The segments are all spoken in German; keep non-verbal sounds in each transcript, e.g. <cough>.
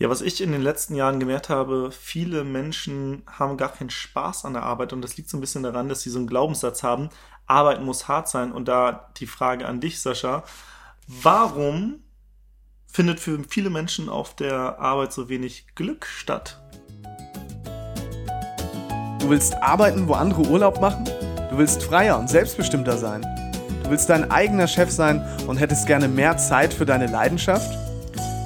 Ja, was ich in den letzten Jahren gemerkt habe, viele Menschen haben gar keinen Spaß an der Arbeit und das liegt so ein bisschen daran, dass sie so einen Glaubenssatz haben, Arbeit muss hart sein. Und da die Frage an dich, Sascha, warum findet für viele Menschen auf der Arbeit so wenig Glück statt? Du willst arbeiten, wo andere Urlaub machen? Du willst freier und selbstbestimmter sein? Du willst dein eigener Chef sein und hättest gerne mehr Zeit für deine Leidenschaft?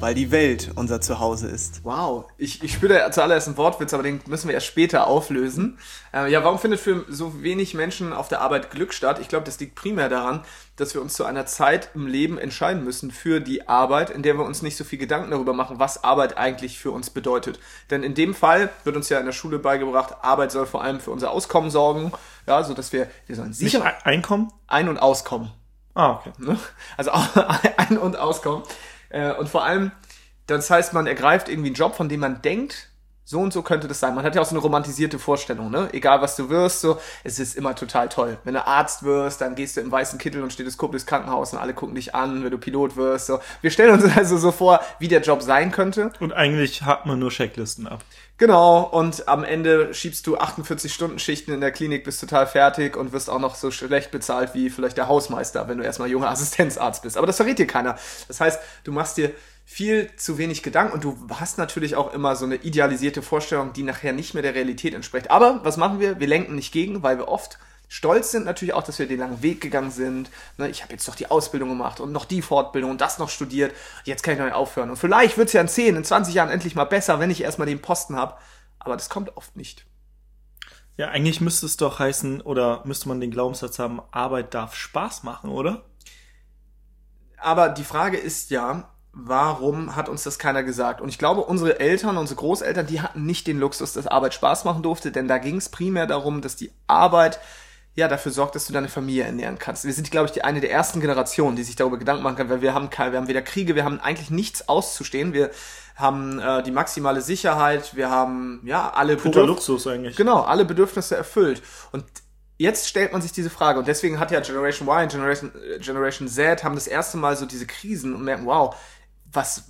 weil die Welt unser Zuhause ist. Wow, ich, ich spüre zuallererst einen Wortwitz, aber den müssen wir erst später auflösen. Äh, ja, warum findet für so wenig Menschen auf der Arbeit Glück statt? Ich glaube, das liegt primär daran, dass wir uns zu einer Zeit im Leben entscheiden müssen für die Arbeit, in der wir uns nicht so viel Gedanken darüber machen, was Arbeit eigentlich für uns bedeutet. Denn in dem Fall wird uns ja in der Schule beigebracht, Arbeit soll vor allem für unser Auskommen sorgen, ja, so dass wir, wir sollen sicher Einkommen, Ein- und Auskommen. Ah, okay. Ne? Also <laughs> Ein- und Auskommen. Äh, und vor allem, das heißt, man ergreift irgendwie einen Job, von dem man denkt, so und so könnte das sein. Man hat ja auch so eine romantisierte Vorstellung, ne? Egal was du wirst, so, es ist immer total toll. Wenn du Arzt wirst, dann gehst du im weißen Kittel und Stethoskop durchs Krankenhaus und alle gucken dich an, wenn du Pilot wirst, so. Wir stellen uns <laughs> also so vor, wie der Job sein könnte. Und eigentlich hat man nur Checklisten ab. Genau, und am Ende schiebst du 48 Stunden Schichten in der Klinik, bist total fertig und wirst auch noch so schlecht bezahlt wie vielleicht der Hausmeister, wenn du erstmal junger Assistenzarzt bist. Aber das verrät dir keiner. Das heißt, du machst dir viel zu wenig Gedanken und du hast natürlich auch immer so eine idealisierte Vorstellung, die nachher nicht mehr der Realität entspricht. Aber was machen wir? Wir lenken nicht gegen, weil wir oft stolz sind natürlich auch, dass wir den langen Weg gegangen sind. Ne, ich habe jetzt doch die Ausbildung gemacht und noch die Fortbildung und das noch studiert. Jetzt kann ich noch nicht aufhören. Und vielleicht wird es ja in 10, in 20 Jahren endlich mal besser, wenn ich erstmal den Posten habe. Aber das kommt oft nicht. Ja, eigentlich müsste es doch heißen, oder müsste man den Glaubenssatz haben, Arbeit darf Spaß machen, oder? Aber die Frage ist ja, warum hat uns das keiner gesagt? Und ich glaube, unsere Eltern, unsere Großeltern, die hatten nicht den Luxus, dass Arbeit Spaß machen durfte, denn da ging es primär darum, dass die Arbeit ja dafür sorgt, dass du deine Familie ernähren kannst. Wir sind, glaube ich, die eine der ersten Generationen, die sich darüber Gedanken machen kann, weil wir haben keine, wir haben weder Kriege, wir haben eigentlich nichts auszustehen. Wir haben äh, die maximale Sicherheit, wir haben ja alle Purer Luxus eigentlich. Genau, alle Bedürfnisse erfüllt. Und jetzt stellt man sich diese Frage und deswegen hat ja Generation Y und Generation, äh, Generation Z haben das erste Mal so diese Krisen und merken, wow, was,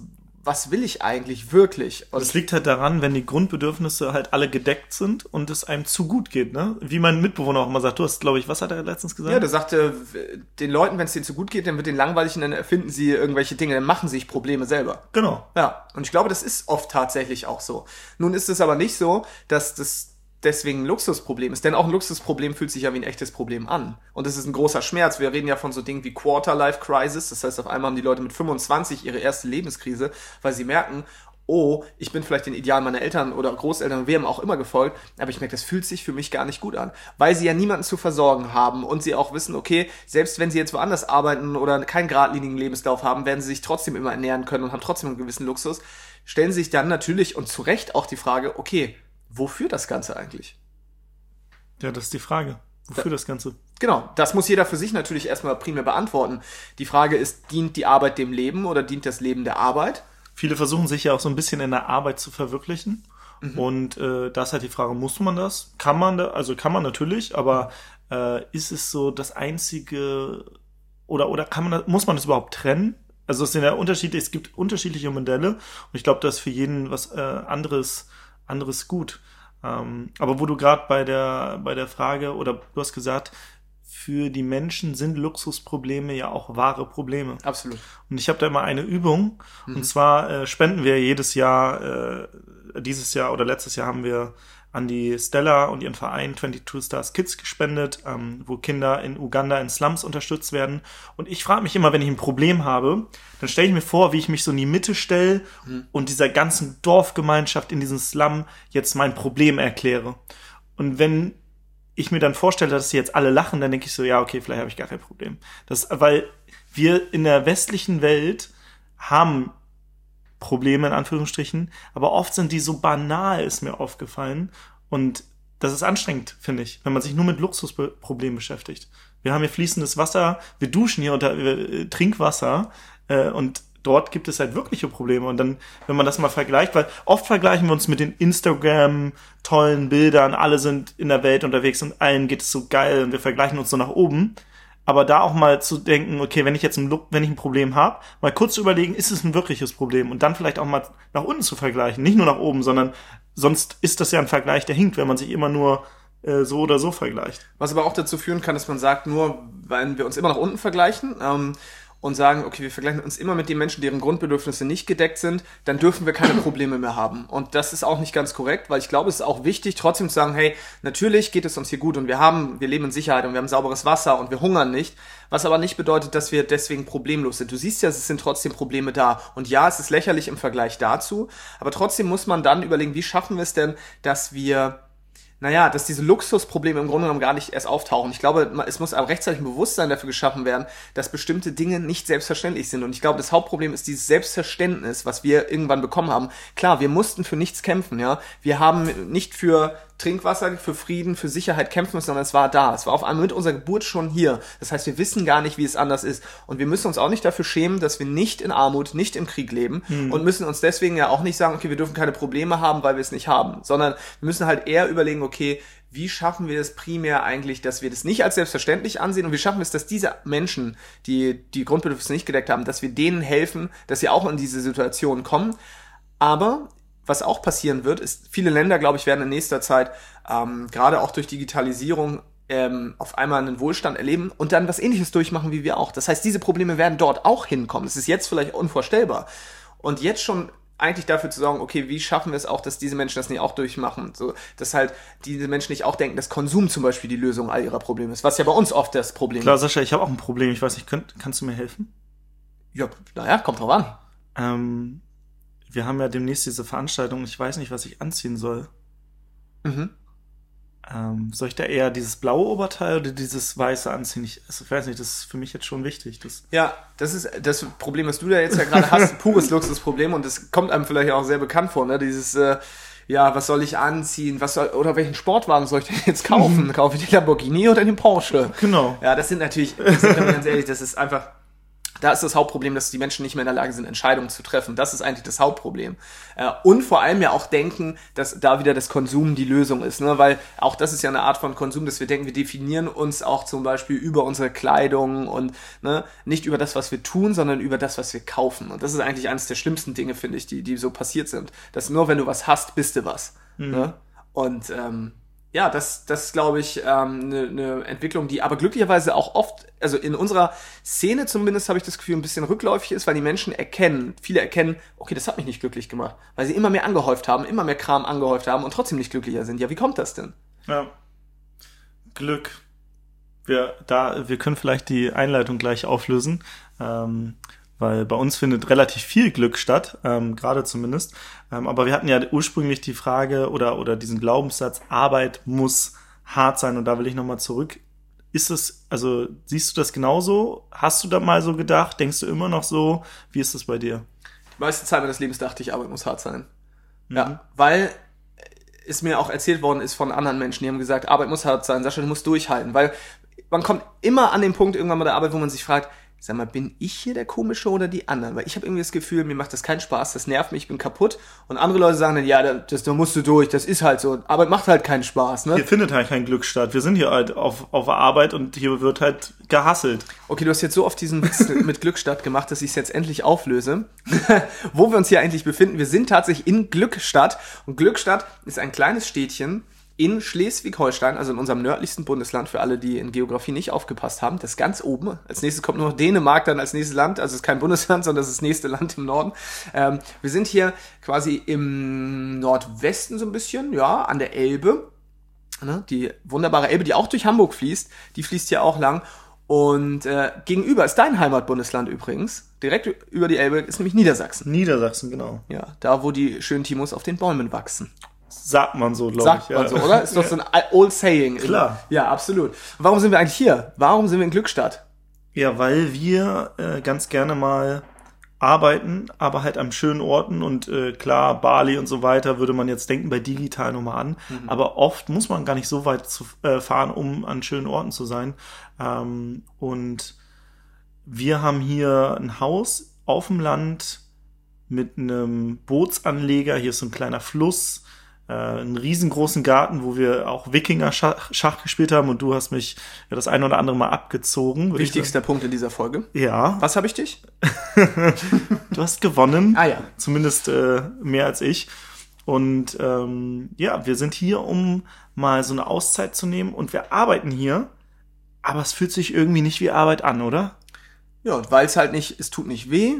was will ich eigentlich wirklich? Und das liegt halt daran, wenn die Grundbedürfnisse halt alle gedeckt sind und es einem zu gut geht, ne? Wie mein Mitbewohner auch immer sagt, du hast, glaube ich, was hat er letztens gesagt? Ja, der sagte, den Leuten, wenn es denen zu gut geht, dann wird den langweilig und dann erfinden sie irgendwelche Dinge, dann machen sich Probleme selber. Genau. Ja, und ich glaube, das ist oft tatsächlich auch so. Nun ist es aber nicht so, dass das deswegen ein Luxusproblem ist. Denn auch ein Luxusproblem fühlt sich ja wie ein echtes Problem an. Und es ist ein großer Schmerz. Wir reden ja von so Dingen wie Quarter-Life-Crisis. Das heißt, auf einmal haben die Leute mit 25 ihre erste Lebenskrise, weil sie merken, oh, ich bin vielleicht den Idealen meiner Eltern oder Großeltern, wem auch immer gefolgt, aber ich merke, das fühlt sich für mich gar nicht gut an, weil sie ja niemanden zu versorgen haben und sie auch wissen, okay, selbst wenn sie jetzt woanders arbeiten oder keinen geradlinigen Lebenslauf haben, werden sie sich trotzdem immer ernähren können und haben trotzdem einen gewissen Luxus, stellen sich dann natürlich und zu Recht auch die Frage, okay, wofür das Ganze eigentlich? Ja, das ist die Frage. Wofür da, das Ganze? Genau, das muss jeder für sich natürlich erstmal primär beantworten. Die Frage ist, dient die Arbeit dem Leben oder dient das Leben der Arbeit? Viele versuchen sich ja auch so ein bisschen in der Arbeit zu verwirklichen. Mhm. Und äh, da ist halt die Frage, muss man das? Kann man da, also kann man natürlich, aber äh, ist es so das einzige oder oder kann man muss man das überhaupt trennen? Also es sind ja unterschiedlich, es gibt unterschiedliche Modelle und ich glaube, dass für jeden was äh, anderes anderes gut. Ähm, aber wo du gerade bei der, bei der Frage oder du hast gesagt, für die Menschen sind Luxusprobleme ja auch wahre Probleme. Absolut. Und ich habe da immer eine Übung. Mhm. Und zwar äh, spenden wir jedes Jahr, äh, dieses Jahr oder letztes Jahr haben wir an die Stella und ihren Verein 22 Stars Kids gespendet, ähm, wo Kinder in Uganda in Slums unterstützt werden. Und ich frage mich immer, wenn ich ein Problem habe, dann stelle ich mir vor, wie ich mich so in die Mitte stelle mhm. und dieser ganzen Dorfgemeinschaft in diesem Slum jetzt mein Problem erkläre. Und wenn ich mir dann vorstelle, dass sie jetzt alle lachen, dann denke ich so, ja, okay, vielleicht habe ich gar kein Problem. Das, weil wir in der westlichen Welt haben Probleme in Anführungsstrichen, aber oft sind die so banal, ist mir aufgefallen. Und das ist anstrengend, finde ich, wenn man sich nur mit Luxusproblemen beschäftigt. Wir haben hier fließendes Wasser, wir duschen hier unter äh, Trinkwasser äh, und dort gibt es halt wirkliche Probleme. Und dann, wenn man das mal vergleicht, weil oft vergleichen wir uns mit den Instagram tollen Bildern, alle sind in der Welt unterwegs und allen geht es so geil und wir vergleichen uns so nach oben. Aber da auch mal zu denken, okay, wenn ich jetzt ein, wenn ich ein Problem habe, mal kurz zu überlegen, ist es ein wirkliches Problem und dann vielleicht auch mal nach unten zu vergleichen, nicht nur nach oben, sondern sonst ist das ja ein Vergleich, der hinkt, wenn man sich immer nur äh, so oder so vergleicht. Was aber auch dazu führen kann, dass man sagt, nur wenn wir uns immer nach unten vergleichen, ähm, und sagen, okay, wir vergleichen uns immer mit den Menschen, deren Grundbedürfnisse nicht gedeckt sind, dann dürfen wir keine Probleme mehr haben. Und das ist auch nicht ganz korrekt, weil ich glaube, es ist auch wichtig, trotzdem zu sagen, hey, natürlich geht es uns hier gut und wir haben, wir leben in Sicherheit und wir haben sauberes Wasser und wir hungern nicht, was aber nicht bedeutet, dass wir deswegen problemlos sind. Du siehst ja, es sind trotzdem Probleme da. Und ja, es ist lächerlich im Vergleich dazu, aber trotzdem muss man dann überlegen, wie schaffen wir es denn, dass wir naja, dass diese Luxusprobleme im Grunde genommen gar nicht erst auftauchen. Ich glaube, es muss aber rechtzeitig ein Bewusstsein dafür geschaffen werden, dass bestimmte Dinge nicht selbstverständlich sind. Und ich glaube, das Hauptproblem ist dieses Selbstverständnis, was wir irgendwann bekommen haben. Klar, wir mussten für nichts kämpfen, ja. Wir haben nicht für Trinkwasser, für Frieden, für Sicherheit kämpfen müssen, sondern es war da. Es war auf einmal mit unserer Geburt schon hier. Das heißt, wir wissen gar nicht, wie es anders ist. Und wir müssen uns auch nicht dafür schämen, dass wir nicht in Armut, nicht im Krieg leben mhm. und müssen uns deswegen ja auch nicht sagen, okay, wir dürfen keine Probleme haben, weil wir es nicht haben, sondern wir müssen halt eher überlegen, okay, wie schaffen wir es primär eigentlich, dass wir das nicht als selbstverständlich ansehen und wie schaffen wir es, dass diese Menschen, die die Grundbedürfnisse nicht gedeckt haben, dass wir denen helfen, dass sie auch in diese Situation kommen. Aber was auch passieren wird, ist, viele Länder, glaube ich, werden in nächster Zeit, ähm, gerade auch durch Digitalisierung, ähm, auf einmal einen Wohlstand erleben und dann was ähnliches durchmachen wie wir auch. Das heißt, diese Probleme werden dort auch hinkommen. Das ist jetzt vielleicht unvorstellbar. Und jetzt schon eigentlich dafür zu sorgen, okay, wie schaffen wir es auch, dass diese Menschen das nicht auch durchmachen? So, dass halt diese Menschen nicht auch denken, dass Konsum zum Beispiel die Lösung all ihrer Probleme ist, was ja bei uns oft das Problem Klar, ist. Klar, Sascha, ich habe auch ein Problem. Ich weiß nicht, könnt, kannst du mir helfen? Ja, naja, kommt drauf an. Ähm, wir haben ja demnächst diese Veranstaltung, ich weiß nicht, was ich anziehen soll. Mhm. Ähm, soll ich da eher dieses blaue Oberteil oder dieses weiße anziehen? Ich, also, ich weiß nicht, das ist für mich jetzt schon wichtig. Das ja, das ist das Problem, was du da jetzt ja gerade hast, ein <laughs> pures Luxusproblem und das kommt einem vielleicht auch sehr bekannt vor, ne? Dieses, äh, ja, was soll ich anziehen? Was soll, oder welchen Sportwagen soll ich denn jetzt kaufen? Mhm. Kaufe ich den Lamborghini oder den Porsche? Genau. Ja, das sind natürlich, das sind ganz ehrlich, das ist einfach da ist das Hauptproblem, dass die Menschen nicht mehr in der Lage sind, Entscheidungen zu treffen. Das ist eigentlich das Hauptproblem. Äh, und vor allem ja auch denken, dass da wieder das Konsum die Lösung ist. Ne? Weil auch das ist ja eine Art von Konsum, dass wir denken, wir definieren uns auch zum Beispiel über unsere Kleidung und ne, nicht über das, was wir tun, sondern über das, was wir kaufen. Und das ist eigentlich eines der schlimmsten Dinge, finde ich, die, die so passiert sind. Dass nur wenn du was hast, bist du was. Mhm. Ne? Und ähm, ja, das, das ist, glaube ich, ähm, eine ne Entwicklung, die aber glücklicherweise auch oft, also in unserer Szene zumindest habe ich das Gefühl, ein bisschen rückläufig ist, weil die Menschen erkennen, viele erkennen, okay, das hat mich nicht glücklich gemacht, weil sie immer mehr angehäuft haben, immer mehr Kram angehäuft haben und trotzdem nicht glücklicher sind. Ja, wie kommt das denn? Ja. Glück. Wir, da, wir können vielleicht die Einleitung gleich auflösen. Ähm, weil bei uns findet relativ viel Glück statt, ähm, gerade zumindest. Ähm, aber wir hatten ja ursprünglich die Frage oder, oder diesen Glaubenssatz, Arbeit muss hart sein. Und da will ich nochmal zurück. Ist es, also siehst du das genauso? Hast du da mal so gedacht? Denkst du immer noch so? Wie ist das bei dir? Die meiste Zeit meines Lebens dachte ich, Arbeit muss hart sein. Mhm. Ja, weil es mir auch erzählt worden ist von anderen Menschen, die haben gesagt, Arbeit muss hart sein, Sascha, du musst durchhalten, weil man kommt immer an den Punkt irgendwann bei der Arbeit, wo man sich fragt, sag mal, bin ich hier der Komische oder die anderen? Weil ich habe irgendwie das Gefühl, mir macht das keinen Spaß, das nervt mich, ich bin kaputt. Und andere Leute sagen dann, ja, das, da musst du durch, das ist halt so. Arbeit macht halt keinen Spaß, ne? Hier findet halt kein Glück statt. Wir sind hier halt auf, auf Arbeit und hier wird halt gehasselt. Okay, du hast jetzt so oft diesen Witz <laughs> mit Glückstadt gemacht, dass ich es jetzt endlich auflöse. <laughs> Wo wir uns hier eigentlich befinden, wir sind tatsächlich in Glückstadt. Und Glückstadt ist ein kleines Städtchen, in Schleswig-Holstein, also in unserem nördlichsten Bundesland, für alle, die in Geografie nicht aufgepasst haben, das ganz oben. Als nächstes kommt nur noch Dänemark dann als nächstes Land, also es ist kein Bundesland, sondern das ist das nächste Land im Norden. Ähm, wir sind hier quasi im Nordwesten so ein bisschen, ja, an der Elbe. Ne? Die wunderbare Elbe, die auch durch Hamburg fließt, die fließt hier auch lang. Und äh, gegenüber ist dein Heimatbundesland übrigens. Direkt über die Elbe ist nämlich Niedersachsen. Niedersachsen, genau. Ja, da wo die schönen Timos auf den Bäumen wachsen. Sagt man so, glaube ich. Sagt man ja. so, oder? Ist doch so ein <laughs> old saying. Klar. Ja, absolut. Warum sind wir eigentlich hier? Warum sind wir in Glückstadt? Ja, weil wir äh, ganz gerne mal arbeiten, aber halt an schönen Orten und äh, klar, Bali und so weiter würde man jetzt denken bei digital nochmal an, mhm. aber oft muss man gar nicht so weit zu, äh, fahren, um an schönen Orten zu sein. Ähm, und wir haben hier ein Haus auf dem Land mit einem Bootsanleger, hier ist so ein kleiner Fluss, äh, einen riesengroßen Garten, wo wir auch Wikinger-Schach Schach gespielt haben und du hast mich ja das eine oder andere Mal abgezogen. Wichtigster Punkt in dieser Folge. Ja. Was habe ich dich? <laughs> du hast gewonnen. Ah ja. Zumindest äh, mehr als ich. Und ähm, ja, wir sind hier, um mal so eine Auszeit zu nehmen und wir arbeiten hier, aber es fühlt sich irgendwie nicht wie Arbeit an, oder? Ja, weil es halt nicht, es tut nicht weh,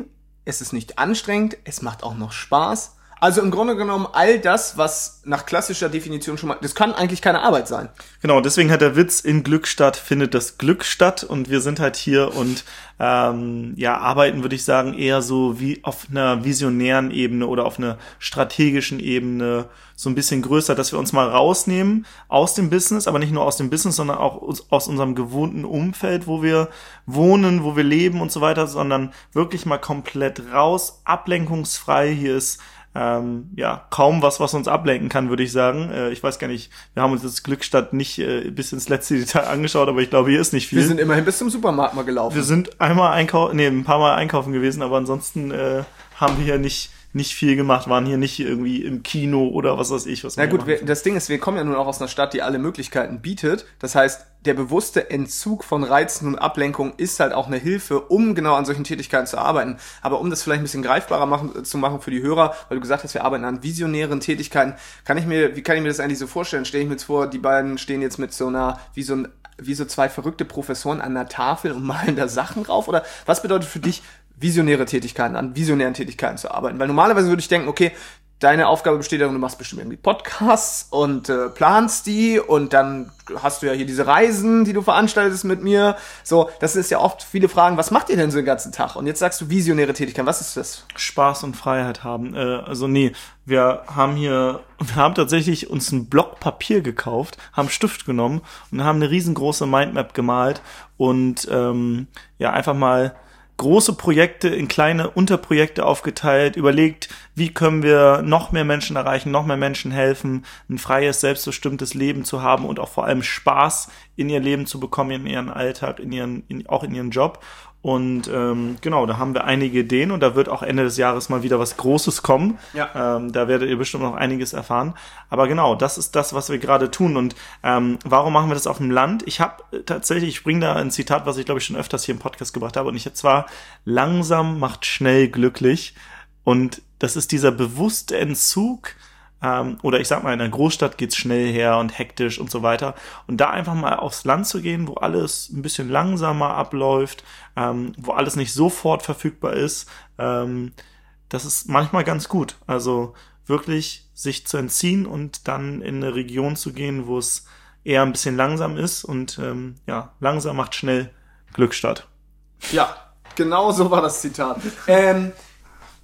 es ist nicht anstrengend, es macht auch noch Spaß also im Grunde genommen all das, was nach klassischer Definition schon mal, das kann eigentlich keine Arbeit sein. Genau, deswegen hat der Witz in Glück statt, findet das Glück statt und wir sind halt hier und ähm, ja, arbeiten würde ich sagen eher so wie auf einer visionären Ebene oder auf einer strategischen Ebene so ein bisschen größer, dass wir uns mal rausnehmen aus dem Business, aber nicht nur aus dem Business, sondern auch aus unserem gewohnten Umfeld, wo wir wohnen, wo wir leben und so weiter, sondern wirklich mal komplett raus, ablenkungsfrei. Hier ist ähm, ja, kaum was, was uns ablenken kann, würde ich sagen. Äh, ich weiß gar nicht, wir haben uns das Glückstadt nicht äh, bis ins letzte <laughs> Detail angeschaut, aber ich glaube, hier ist nicht viel. Wir sind immerhin bis zum Supermarkt mal gelaufen. Wir sind einmal einkaufen, nee, ein paar Mal einkaufen gewesen, aber ansonsten äh, haben wir hier nicht nicht viel gemacht, waren hier nicht irgendwie im Kino oder was weiß ich. Was Na gut, wir, das Ding ist, wir kommen ja nun auch aus einer Stadt, die alle Möglichkeiten bietet. Das heißt, der bewusste Entzug von Reizen und Ablenkung ist halt auch eine Hilfe, um genau an solchen Tätigkeiten zu arbeiten. Aber um das vielleicht ein bisschen greifbarer machen, zu machen für die Hörer, weil du gesagt hast, wir arbeiten an visionären Tätigkeiten, kann ich mir, wie kann ich mir das eigentlich so vorstellen? Stelle ich mir jetzt vor, die beiden stehen jetzt mit so einer, wie so ein wie so zwei verrückte Professoren an einer Tafel und <laughs> malen da Sachen drauf? Oder was bedeutet für dich visionäre Tätigkeiten, an visionären Tätigkeiten zu arbeiten. Weil normalerweise würde ich denken, okay, deine Aufgabe besteht darin, du machst bestimmt irgendwie Podcasts und äh, planst die und dann hast du ja hier diese Reisen, die du veranstaltest mit mir. So, das ist ja oft viele Fragen, was macht ihr denn so den ganzen Tag? Und jetzt sagst du visionäre Tätigkeiten, was ist das? Spaß und Freiheit haben. Äh, also nee, wir haben hier, <laughs> wir haben tatsächlich uns einen Block Papier gekauft, haben Stift genommen und haben eine riesengroße Mindmap gemalt und ähm, ja, einfach mal große Projekte in kleine Unterprojekte aufgeteilt, überlegt, wie können wir noch mehr Menschen erreichen, noch mehr Menschen helfen, ein freies, selbstbestimmtes Leben zu haben und auch vor allem Spaß in ihr Leben zu bekommen, in ihren Alltag, in ihren, in, auch in ihren Job. Und ähm, genau, da haben wir einige Ideen und da wird auch Ende des Jahres mal wieder was Großes kommen. Ja. Ähm, da werdet ihr bestimmt noch einiges erfahren. Aber genau, das ist das, was wir gerade tun. Und ähm, warum machen wir das auf dem Land? Ich habe tatsächlich, ich bringe da ein Zitat, was ich glaube ich schon öfters hier im Podcast gebracht habe. Und ich zwar, langsam macht schnell glücklich. Und das ist dieser bewusste Entzug ähm, oder ich sag mal, in einer Großstadt geht's schnell her und hektisch und so weiter. Und da einfach mal aufs Land zu gehen, wo alles ein bisschen langsamer abläuft, ähm, wo alles nicht sofort verfügbar ist, ähm, das ist manchmal ganz gut. Also wirklich sich zu entziehen und dann in eine Region zu gehen, wo es eher ein bisschen langsam ist und ähm, ja, langsam macht schnell Glück statt. Ja, genau so war das Zitat. Ähm,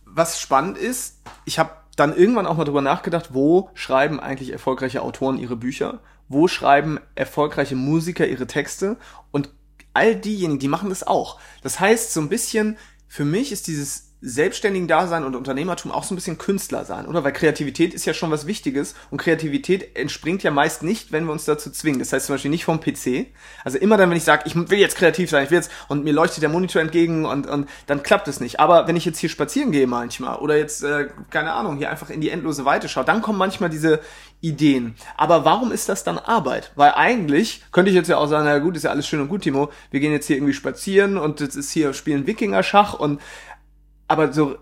was spannend ist, ich habe dann irgendwann auch mal drüber nachgedacht, wo schreiben eigentlich erfolgreiche Autoren ihre Bücher? Wo schreiben erfolgreiche Musiker ihre Texte? Und all diejenigen, die machen das auch. Das heißt, so ein bisschen, für mich ist dieses selbstständigen Dasein und Unternehmertum auch so ein bisschen Künstler sein, oder? Weil Kreativität ist ja schon was Wichtiges und Kreativität entspringt ja meist nicht, wenn wir uns dazu zwingen. Das heißt zum Beispiel nicht vom PC. Also immer dann, wenn ich sage, ich will jetzt kreativ sein, ich will jetzt und mir leuchtet der Monitor entgegen und, und dann klappt es nicht. Aber wenn ich jetzt hier spazieren gehe manchmal oder jetzt, äh, keine Ahnung, hier einfach in die endlose Weite schaue, dann kommen manchmal diese Ideen. Aber warum ist das dann Arbeit? Weil eigentlich könnte ich jetzt ja auch sagen, na gut, ist ja alles schön und gut, Timo. Wir gehen jetzt hier irgendwie spazieren und jetzt ist hier spielen Wikinger Schach und aber so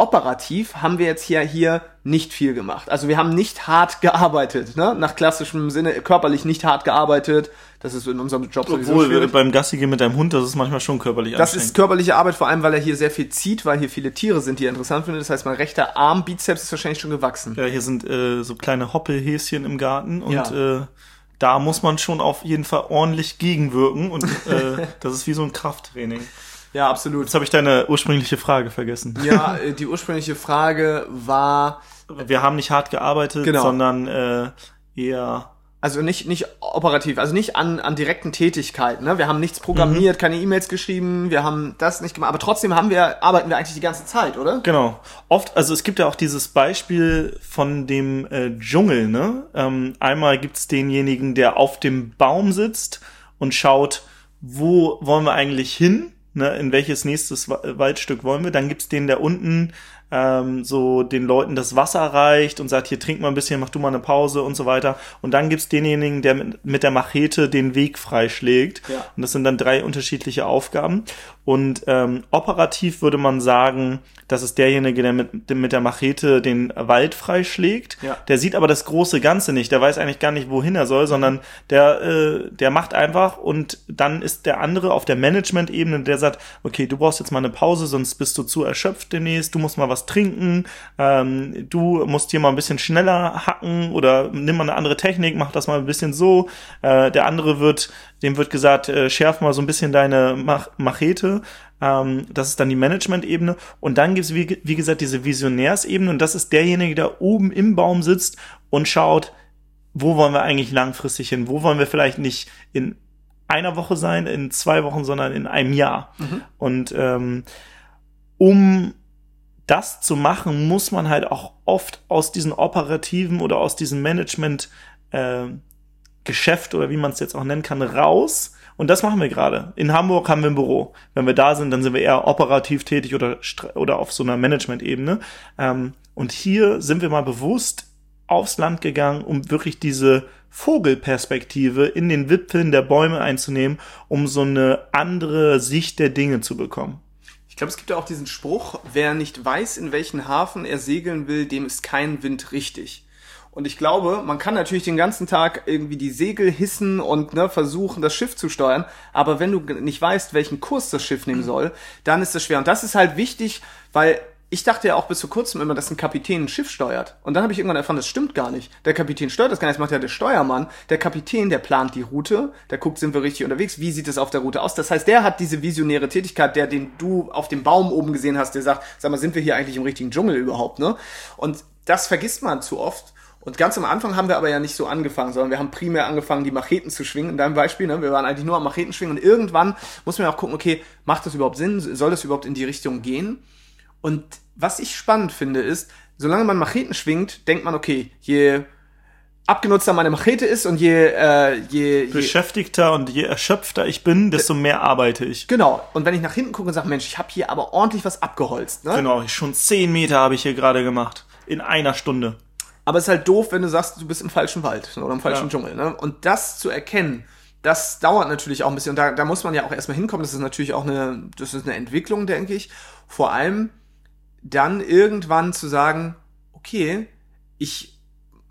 operativ haben wir jetzt hier, hier nicht viel gemacht. Also wir haben nicht hart gearbeitet, ne? nach klassischem Sinne, körperlich nicht hart gearbeitet. Das ist in unserem Job sowieso Obwohl, schwierig. beim Gassi mit deinem Hund, das ist manchmal schon körperlich Das ist körperliche Arbeit, vor allem, weil er hier sehr viel zieht, weil hier viele Tiere sind, die er interessant findet. Das heißt, mein rechter Arm, Bizeps ist wahrscheinlich schon gewachsen. Ja, hier sind äh, so kleine Hoppelhäschen im Garten und ja. äh, da muss man schon auf jeden Fall ordentlich gegenwirken und äh, <laughs> das ist wie so ein Krafttraining. Ja, absolut. Jetzt habe ich deine ursprüngliche Frage vergessen. Ja, äh, die ursprüngliche Frage war. Wir haben nicht hart gearbeitet, genau. sondern äh, eher Also nicht, nicht operativ, also nicht an, an direkten Tätigkeiten. Ne? Wir haben nichts programmiert, keine E-Mails geschrieben, wir haben das nicht gemacht, aber trotzdem haben wir, arbeiten wir eigentlich die ganze Zeit, oder? Genau. Oft, also es gibt ja auch dieses Beispiel von dem äh, Dschungel, ne? Ähm, einmal gibt's denjenigen, der auf dem Baum sitzt und schaut, wo wollen wir eigentlich hin? Ne, in welches nächstes Waldstück wollen wir? Dann gibt's den, der unten ähm, so den Leuten das Wasser reicht und sagt, hier trink mal ein bisschen, mach du mal eine Pause und so weiter. Und dann gibt's denjenigen, der mit, mit der Machete den Weg freischlägt. Ja. Und das sind dann drei unterschiedliche Aufgaben. Und ähm, operativ würde man sagen, das ist derjenige, der mit, mit der Machete den Wald freischlägt. Ja. Der sieht aber das große Ganze nicht. Der weiß eigentlich gar nicht, wohin er soll, sondern der, äh, der macht einfach und dann ist der andere auf der Management-Ebene, der sagt, okay, du brauchst jetzt mal eine Pause, sonst bist du zu erschöpft demnächst, du musst mal was trinken, ähm, du musst hier mal ein bisschen schneller hacken oder nimm mal eine andere Technik, mach das mal ein bisschen so. Äh, der andere wird, dem wird gesagt, äh, schärf mal so ein bisschen deine Mach Machete ähm, das ist dann die Management-Ebene. Und dann gibt es, wie, wie gesagt, diese Visionärsebene. Und das ist derjenige, der oben im Baum sitzt und schaut, wo wollen wir eigentlich langfristig hin? Wo wollen wir vielleicht nicht in einer Woche sein, in zwei Wochen, sondern in einem Jahr? Mhm. Und ähm, um das zu machen, muss man halt auch oft aus diesen operativen oder aus diesem Management äh, Geschäft oder wie man es jetzt auch nennen kann, raus und das machen wir gerade. In Hamburg haben wir ein Büro. Wenn wir da sind, dann sind wir eher operativ tätig oder, oder auf so einer Management-Ebene. Ähm, und hier sind wir mal bewusst aufs Land gegangen, um wirklich diese Vogelperspektive in den Wipfeln der Bäume einzunehmen, um so eine andere Sicht der Dinge zu bekommen. Ich glaube, es gibt ja auch diesen Spruch, wer nicht weiß, in welchen Hafen er segeln will, dem ist kein Wind richtig. Und ich glaube, man kann natürlich den ganzen Tag irgendwie die Segel hissen und ne, versuchen, das Schiff zu steuern. Aber wenn du nicht weißt, welchen Kurs das Schiff nehmen soll, dann ist das schwer. Und das ist halt wichtig, weil ich dachte ja auch bis vor kurzem immer, dass ein Kapitän ein Schiff steuert. Und dann habe ich irgendwann erfahren, das stimmt gar nicht. Der Kapitän steuert das gar nicht, das macht ja der Steuermann. Der Kapitän, der plant die Route, der guckt, sind wir richtig unterwegs, wie sieht es auf der Route aus. Das heißt, der hat diese visionäre Tätigkeit, der, den du auf dem Baum oben gesehen hast, der sagt, sag mal, sind wir hier eigentlich im richtigen Dschungel überhaupt, ne? Und das vergisst man zu oft. Und ganz am Anfang haben wir aber ja nicht so angefangen, sondern wir haben primär angefangen, die Macheten zu schwingen. In deinem Beispiel, ne? wir waren eigentlich nur am Macheten schwingen. Und irgendwann muss man auch gucken, okay, macht das überhaupt Sinn? Soll das überhaupt in die Richtung gehen? Und was ich spannend finde, ist, solange man Macheten schwingt, denkt man, okay, je abgenutzter meine Machete ist und je, äh, je, je beschäftigter und je erschöpfter ich bin, desto mehr arbeite ich. Genau. Und wenn ich nach hinten gucke und sage, Mensch, ich habe hier aber ordentlich was abgeholzt. Ne? Genau, schon zehn Meter habe ich hier gerade gemacht in einer Stunde. Aber es ist halt doof, wenn du sagst, du bist im falschen Wald oder im falschen ja. Dschungel. Ne? Und das zu erkennen, das dauert natürlich auch ein bisschen. Und da, da muss man ja auch erstmal hinkommen. Das ist natürlich auch eine, das ist eine Entwicklung, denke ich. Vor allem dann irgendwann zu sagen, okay, ich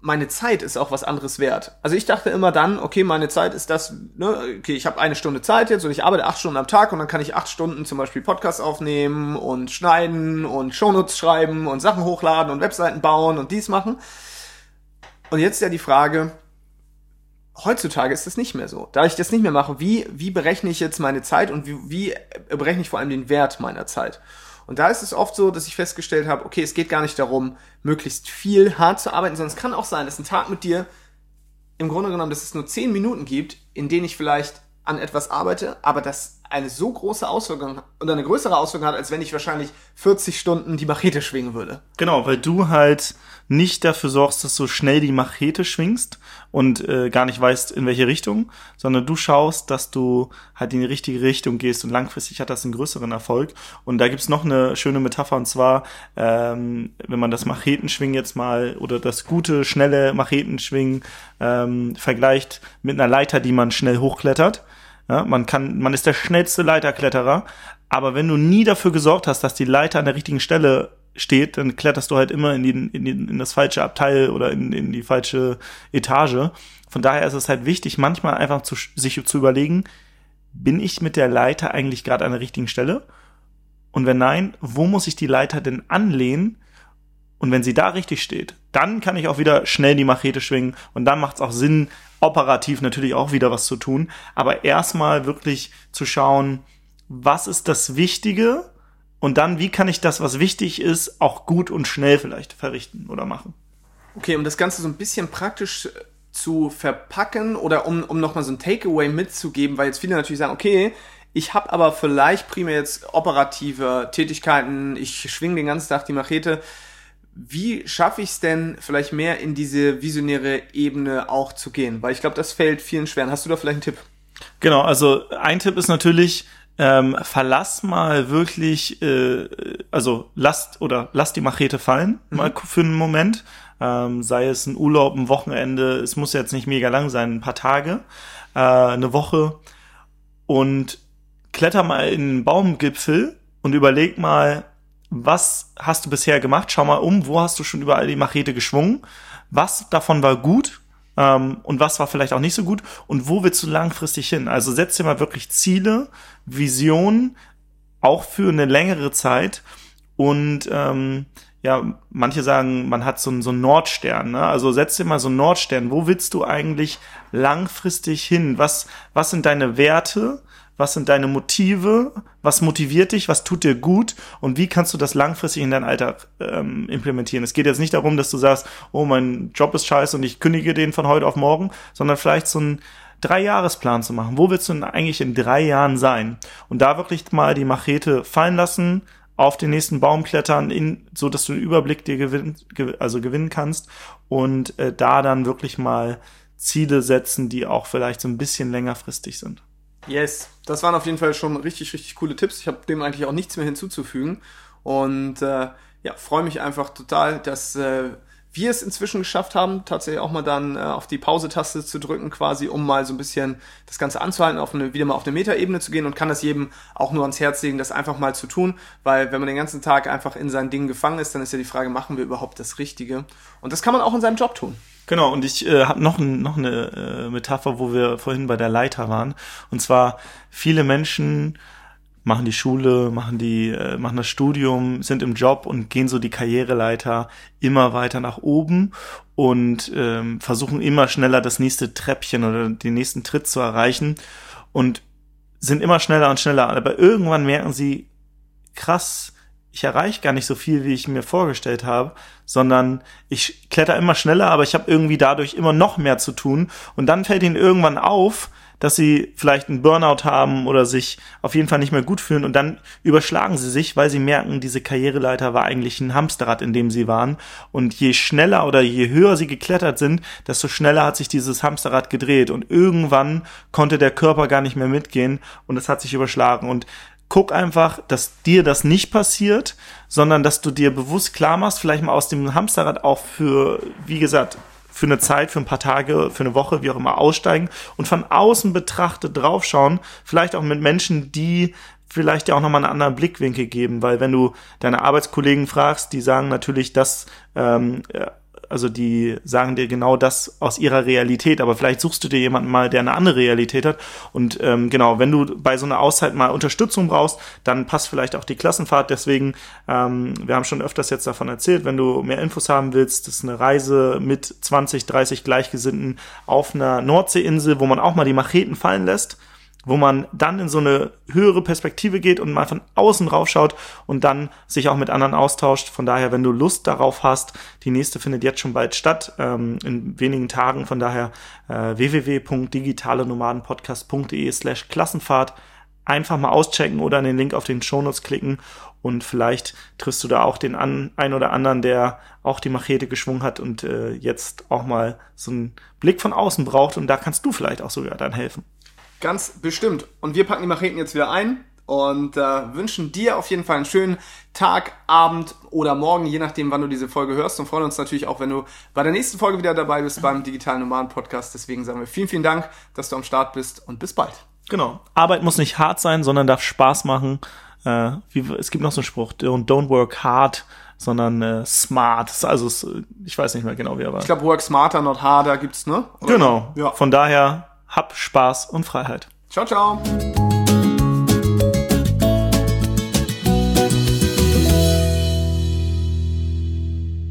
meine Zeit ist auch was anderes wert. Also ich dachte immer dann, okay, meine Zeit ist das, ne, okay, ich habe eine Stunde Zeit jetzt und ich arbeite acht Stunden am Tag und dann kann ich acht Stunden zum Beispiel Podcasts aufnehmen und schneiden und Shownotes schreiben und Sachen hochladen und Webseiten bauen und dies machen. Und jetzt ja die Frage, heutzutage ist das nicht mehr so. Da ich das nicht mehr mache, wie, wie berechne ich jetzt meine Zeit und wie, wie berechne ich vor allem den Wert meiner Zeit? Und da ist es oft so, dass ich festgestellt habe, okay, es geht gar nicht darum, möglichst viel hart zu arbeiten, sondern es kann auch sein, dass ein Tag mit dir im Grunde genommen, dass es nur zehn Minuten gibt, in denen ich vielleicht an etwas arbeite, aber das eine so große Auswirkung und eine größere Auswirkung hat, als wenn ich wahrscheinlich 40 Stunden die Machete schwingen würde. Genau, weil du halt nicht dafür sorgst, dass du schnell die Machete schwingst und äh, gar nicht weißt, in welche Richtung, sondern du schaust, dass du halt in die richtige Richtung gehst und langfristig hat das einen größeren Erfolg. Und da gibt's noch eine schöne Metapher und zwar, ähm, wenn man das Machetenschwingen jetzt mal oder das gute, schnelle Machetenschwingen ähm, vergleicht mit einer Leiter, die man schnell hochklettert. Ja, man kann, man ist der schnellste Leiterkletterer, aber wenn du nie dafür gesorgt hast, dass die Leiter an der richtigen Stelle steht, dann kletterst du halt immer in, die, in, die, in das falsche Abteil oder in, in die falsche Etage. Von daher ist es halt wichtig, manchmal einfach zu, sich zu überlegen, bin ich mit der Leiter eigentlich gerade an der richtigen Stelle? Und wenn nein, wo muss ich die Leiter denn anlehnen? Und wenn sie da richtig steht, dann kann ich auch wieder schnell die Machete schwingen und dann macht es auch Sinn, operativ natürlich auch wieder was zu tun. Aber erstmal wirklich zu schauen, was ist das Wichtige und dann, wie kann ich das, was wichtig ist, auch gut und schnell vielleicht verrichten oder machen. Okay, um das Ganze so ein bisschen praktisch zu verpacken oder um, um nochmal so ein Takeaway mitzugeben, weil jetzt viele natürlich sagen, okay, ich habe aber vielleicht primär jetzt operative Tätigkeiten, ich schwinge den ganzen Tag die Machete. Wie schaffe ich es denn, vielleicht mehr in diese visionäre Ebene auch zu gehen? Weil ich glaube, das fällt vielen schwer. Hast du da vielleicht einen Tipp? Genau, also ein Tipp ist natürlich, ähm, verlass mal wirklich, äh, also lasst oder lass die Machete fallen, mhm. mal für einen Moment. Ähm, sei es ein Urlaub, ein Wochenende, es muss jetzt nicht mega lang sein, ein paar Tage, äh, eine Woche. Und kletter mal in einen Baumgipfel und überleg mal, was hast du bisher gemacht? Schau mal um, wo hast du schon überall die Machete geschwungen? Was davon war gut ähm, und was war vielleicht auch nicht so gut? Und wo willst du langfristig hin? Also setz dir mal wirklich Ziele, Visionen, auch für eine längere Zeit und ähm, ja, manche sagen, man hat so, einen so einen Nordstern, ne? Also setz dir mal so einen Nordstern. Wo willst du eigentlich langfristig hin? Was, was sind deine Werte? Was sind deine Motive, was motiviert dich, was tut dir gut und wie kannst du das langfristig in deinen Alltag ähm, implementieren. Es geht jetzt nicht darum, dass du sagst, oh, mein Job ist scheiße und ich kündige den von heute auf morgen, sondern vielleicht so ein Drei-Jahres-Plan zu machen. Wo willst du denn eigentlich in drei Jahren sein? Und da wirklich mal die Machete fallen lassen, auf den nächsten Baum klettern, in, so dass du einen Überblick dir gewinnen, also gewinnen kannst und äh, da dann wirklich mal Ziele setzen, die auch vielleicht so ein bisschen längerfristig sind. Yes, das waren auf jeden Fall schon richtig, richtig coole Tipps. Ich habe dem eigentlich auch nichts mehr hinzuzufügen. Und äh, ja, freue mich einfach total, dass äh, wir es inzwischen geschafft haben, tatsächlich auch mal dann äh, auf die Pause-Taste zu drücken, quasi, um mal so ein bisschen das Ganze anzuhalten, auf eine, wieder mal auf eine Metaebene zu gehen und kann das jedem auch nur ans Herz legen, das einfach mal zu tun, weil wenn man den ganzen Tag einfach in seinen Dingen gefangen ist, dann ist ja die Frage, machen wir überhaupt das Richtige? Und das kann man auch in seinem Job tun. Genau, und ich äh, habe noch, noch eine äh, Metapher, wo wir vorhin bei der Leiter waren. Und zwar, viele Menschen machen die Schule, machen die, äh, machen das Studium, sind im Job und gehen so die Karriereleiter immer weiter nach oben und ähm, versuchen immer schneller das nächste Treppchen oder den nächsten Tritt zu erreichen und sind immer schneller und schneller. Aber irgendwann merken sie, krass, ich erreiche gar nicht so viel, wie ich mir vorgestellt habe, sondern ich kletter immer schneller, aber ich habe irgendwie dadurch immer noch mehr zu tun. Und dann fällt ihnen irgendwann auf, dass sie vielleicht einen Burnout haben oder sich auf jeden Fall nicht mehr gut fühlen und dann überschlagen sie sich, weil sie merken, diese Karriereleiter war eigentlich ein Hamsterrad, in dem sie waren. Und je schneller oder je höher sie geklettert sind, desto schneller hat sich dieses Hamsterrad gedreht und irgendwann konnte der Körper gar nicht mehr mitgehen und es hat sich überschlagen. Und guck einfach, dass dir das nicht passiert, sondern dass du dir bewusst klar machst, vielleicht mal aus dem Hamsterrad auch für, wie gesagt, für eine Zeit, für ein paar Tage, für eine Woche, wie auch immer, aussteigen und von außen betrachtet draufschauen, vielleicht auch mit Menschen, die vielleicht ja auch nochmal einen anderen Blickwinkel geben, weil wenn du deine Arbeitskollegen fragst, die sagen natürlich, dass ähm, also die sagen dir genau das aus ihrer Realität, aber vielleicht suchst du dir jemanden mal, der eine andere Realität hat. Und ähm, genau, wenn du bei so einer Auszeit mal Unterstützung brauchst, dann passt vielleicht auch die Klassenfahrt. Deswegen, ähm, wir haben schon öfters jetzt davon erzählt, wenn du mehr Infos haben willst, das ist eine Reise mit 20, 30 Gleichgesinnten auf einer Nordseeinsel, wo man auch mal die Macheten fallen lässt wo man dann in so eine höhere Perspektive geht und mal von außen raufschaut und dann sich auch mit anderen austauscht. Von daher, wenn du Lust darauf hast, die nächste findet jetzt schon bald statt, ähm, in wenigen Tagen. Von daher äh, www.digitalenomadenpodcast.de slash Klassenfahrt einfach mal auschecken oder an den Link auf den Shownotes klicken und vielleicht triffst du da auch den an, ein oder anderen, der auch die Machete geschwungen hat und äh, jetzt auch mal so einen Blick von außen braucht und da kannst du vielleicht auch sogar dann helfen. Ganz bestimmt. Und wir packen die Macheten jetzt wieder ein und äh, wünschen dir auf jeden Fall einen schönen Tag, Abend oder Morgen, je nachdem, wann du diese Folge hörst. Und freuen uns natürlich auch, wenn du bei der nächsten Folge wieder dabei bist beim Digitalen Nomaden Podcast. Deswegen sagen wir vielen, vielen Dank, dass du am Start bist und bis bald. Genau. Arbeit muss nicht hart sein, sondern darf Spaß machen. Äh, wie, es gibt noch so einen Spruch, don't work hard, sondern äh, smart. Also ich weiß nicht mehr genau, wie er war. Ich glaube, work smarter, not harder gibt's, ne? Oder? Genau. Ja. Von daher hab Spaß und Freiheit. Ciao, ciao.